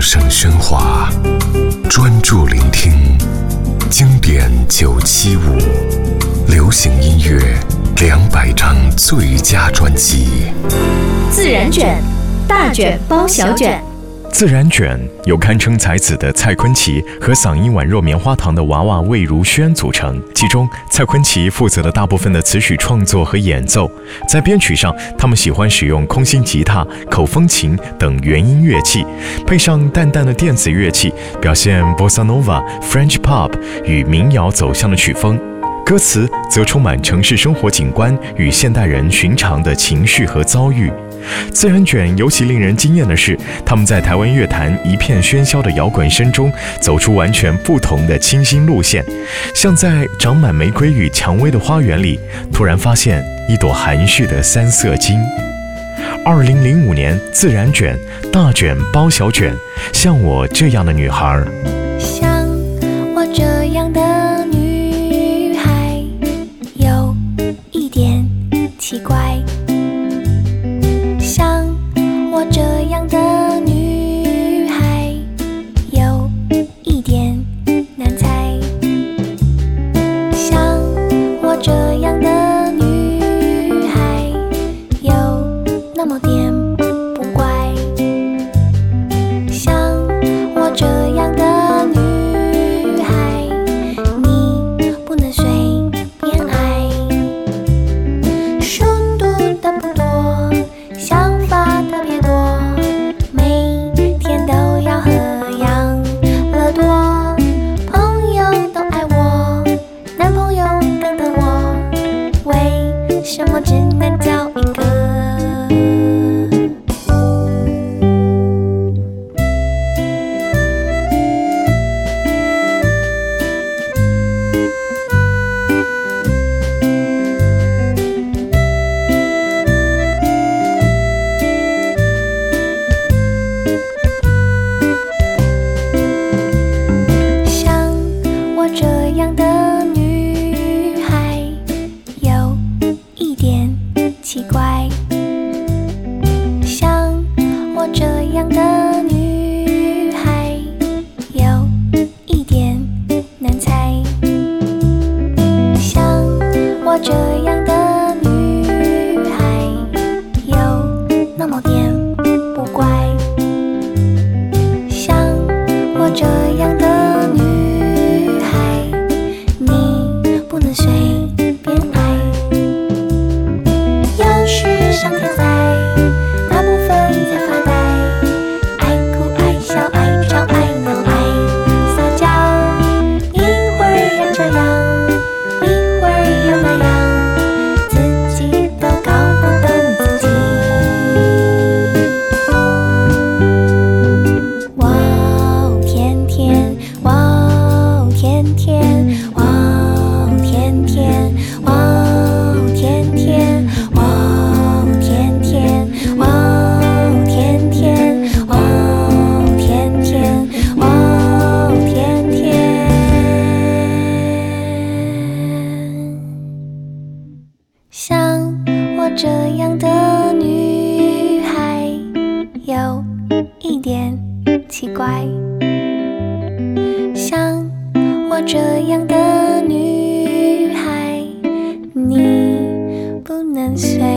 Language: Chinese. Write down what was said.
声喧哗，专注聆听经典九七五，流行音乐两百张最佳专辑。自然卷，大卷包小卷。自然卷由堪称才子的蔡坤奇和嗓音宛若棉花糖的娃娃魏如萱组成。其中，蔡坤奇负责了大部分的词曲创作和演奏。在编曲上，他们喜欢使用空心吉他、口风琴等原音乐器，配上淡淡的电子乐器，表现 bossa nova、French pop 与民谣走向的曲风。歌词则充满城市生活景观与现代人寻常的情绪和遭遇。自然卷尤其令人惊艳的是，他们在台湾乐坛一片喧嚣的摇滚声中，走出完全不同的清新路线，像在长满玫瑰与蔷薇的花园里，突然发现一朵含蓄的三色金。二零零五年，自然卷大卷包小卷，像我这样的女孩。像我这样的女孩，有一点奇怪。这样的女孩，有一点奇怪。像我这样的像我这样的女孩有一点奇怪。像我这样的女孩你不能随